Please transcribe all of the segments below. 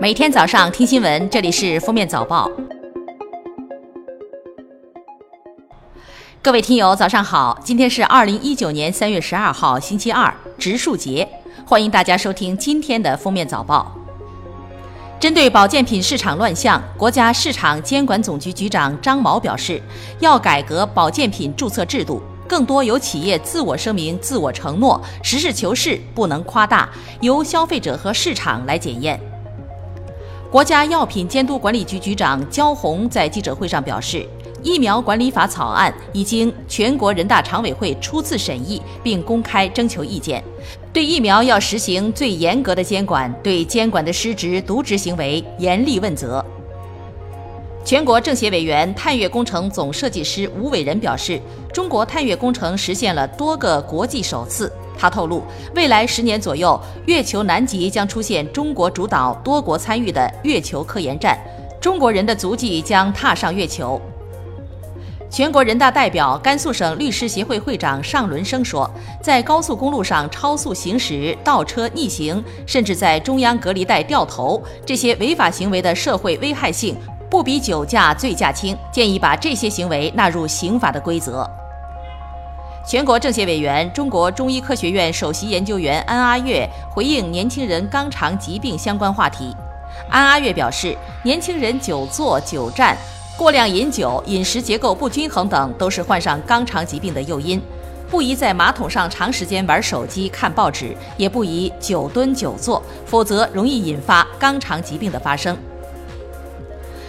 每天早上听新闻，这里是《封面早报》。各位听友，早上好！今天是二零一九年三月十二号，星期二，植树节，欢迎大家收听今天的《封面早报》。针对保健品市场乱象，国家市场监管总局局长张毛表示，要改革保健品注册制度，更多由企业自我声明、自我承诺，实事求是，不能夸大，由消费者和市场来检验。国家药品监督管理局局长焦红在记者会上表示，疫苗管理法草案已经全国人大常委会初次审议并公开征求意见，对疫苗要实行最严格的监管，对监管的失职渎职行为严厉问责。全国政协委员、探月工程总设计师吴伟仁表示，中国探月工程实现了多个国际首次。他透露，未来十年左右，月球南极将出现中国主导、多国参与的月球科研站，中国人的足迹将踏上月球。全国人大代表、甘肃省律师协会会长尚伦生说，在高速公路上超速行驶、倒车逆行，甚至在中央隔离带掉头，这些违法行为的社会危害性不比酒驾醉驾轻，建议把这些行为纳入刑法的规则。全国政协委员、中国中医科学院首席研究员安阿月回应年轻人肛肠疾病相关话题。安阿月表示，年轻人久坐久站、过量饮酒、饮食结构不均衡等，都是患上肛肠疾病的诱因。不宜在马桶上长时间玩手机、看报纸，也不宜久蹲久坐，否则容易引发肛肠疾病的发生。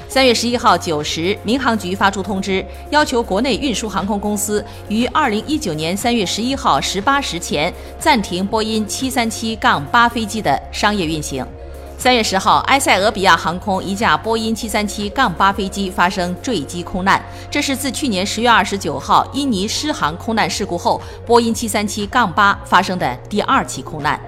三月十一号九时，民航局发出通知，要求国内运输航空公司于二零一九年三月十一号十八时前暂停波音七三七杠八飞机的商业运行。三月十号，埃塞俄比亚航空一架波音七三七杠八飞机发生坠机空难，这是自去年十月二十九号印尼失航空难事故后，波音七三七杠八发生的第二起空难。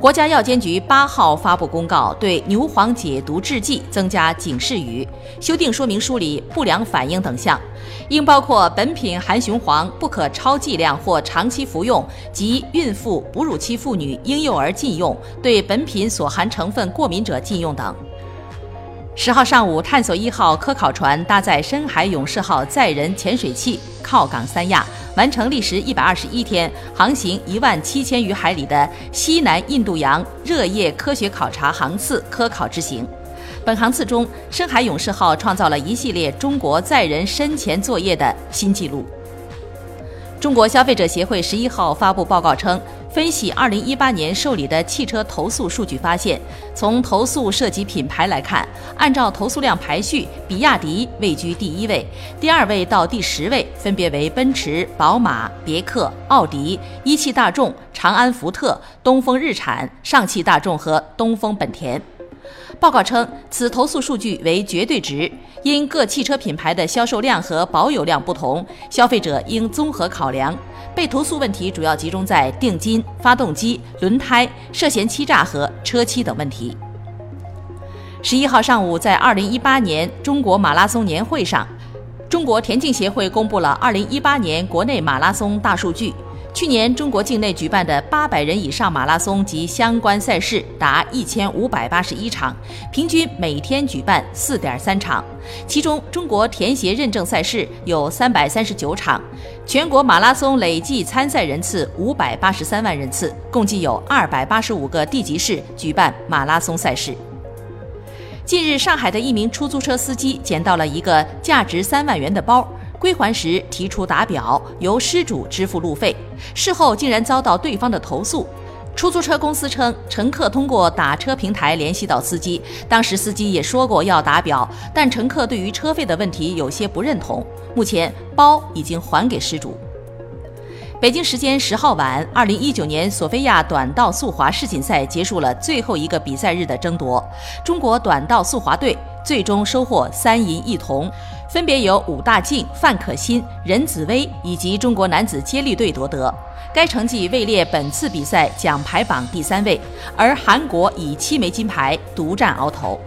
国家药监局八号发布公告，对牛黄解毒制剂增加警示语，修订说明书里不良反应等项，应包括本品含雄黄不可超剂量或长期服用及孕妇、哺乳期妇女、婴幼儿禁用，对本品所含成分过敏者禁用等。十号上午，探索一号科考船搭载深海勇士号载人潜水器靠港三亚。完成历时一百二十一天、航行一万七千余海里的西南印度洋热液科学考察航次科考之行。本航次中，深海勇士号创造了一系列中国载人深潜作业的新纪录。中国消费者协会十一号发布报告称。分析二零一八年受理的汽车投诉数据发现，从投诉涉及品牌来看，按照投诉量排序，比亚迪位居第一位，第二位到第十位分别为奔驰、宝马、别克、奥迪、一汽大众、长安福特、东风日产、上汽大众和东风本田。报告称，此投诉数据为绝对值，因各汽车品牌的销售量和保有量不同，消费者应综合考量。被投诉问题主要集中在定金、发动机、轮胎、涉嫌欺诈和车漆等问题。十一号上午，在二零一八年中国马拉松年会上，中国田径协会公布了二零一八年国内马拉松大数据。去年中国境内举办的八百人以上马拉松及相关赛事达一千五百八十一场，平均每天举办四点三场。其中，中国田协认证赛事有三百三十九场，全国马拉松累计参赛人次五百八十三万人次，共计有二百八十五个地级市举办马拉松赛事。近日，上海的一名出租车司机捡到了一个价值三万元的包。归还时提出打表，由失主支付路费，事后竟然遭到对方的投诉。出租车公司称，乘客通过打车平台联系到司机，当时司机也说过要打表，但乘客对于车费的问题有些不认同。目前包已经还给失主。北京时间十号晚，二零一九年索菲亚短道速滑世锦赛结束了最后一个比赛日的争夺，中国短道速滑队最终收获三银一铜。分别由武大靖、范可新、任子威以及中国男子接力队夺得，该成绩位列本次比赛奖牌榜第三位。而韩国以七枚金牌独占鳌头。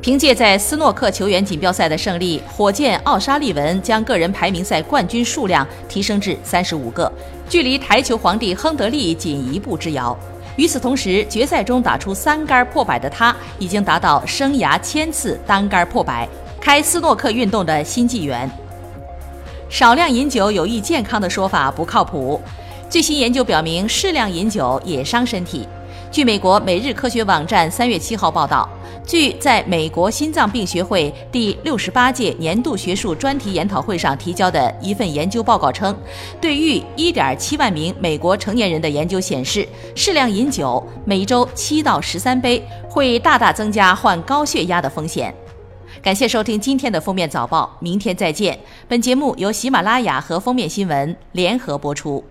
凭借在斯诺克球员锦标赛的胜利，火箭奥沙利文将个人排名赛冠军数量提升至三十五个，距离台球皇帝亨德利仅一步之遥。与此同时，决赛中打出三杆破百的他，已经达到生涯千次单杆破百，开斯诺克运动的新纪元。少量饮酒有益健康的说法不靠谱。最新研究表明，适量饮酒也伤身体。据美国《每日科学》网站三月七号报道，据在美国心脏病学会第六十八届年度学术专题研讨会上提交的一份研究报告称，对逾一点七万名美国成年人的研究显示，适量饮酒每周七到十三杯会大大增加患高血压的风险。感谢收听今天的封面早报，明天再见。本节目由喜马拉雅和封面新闻联合播出。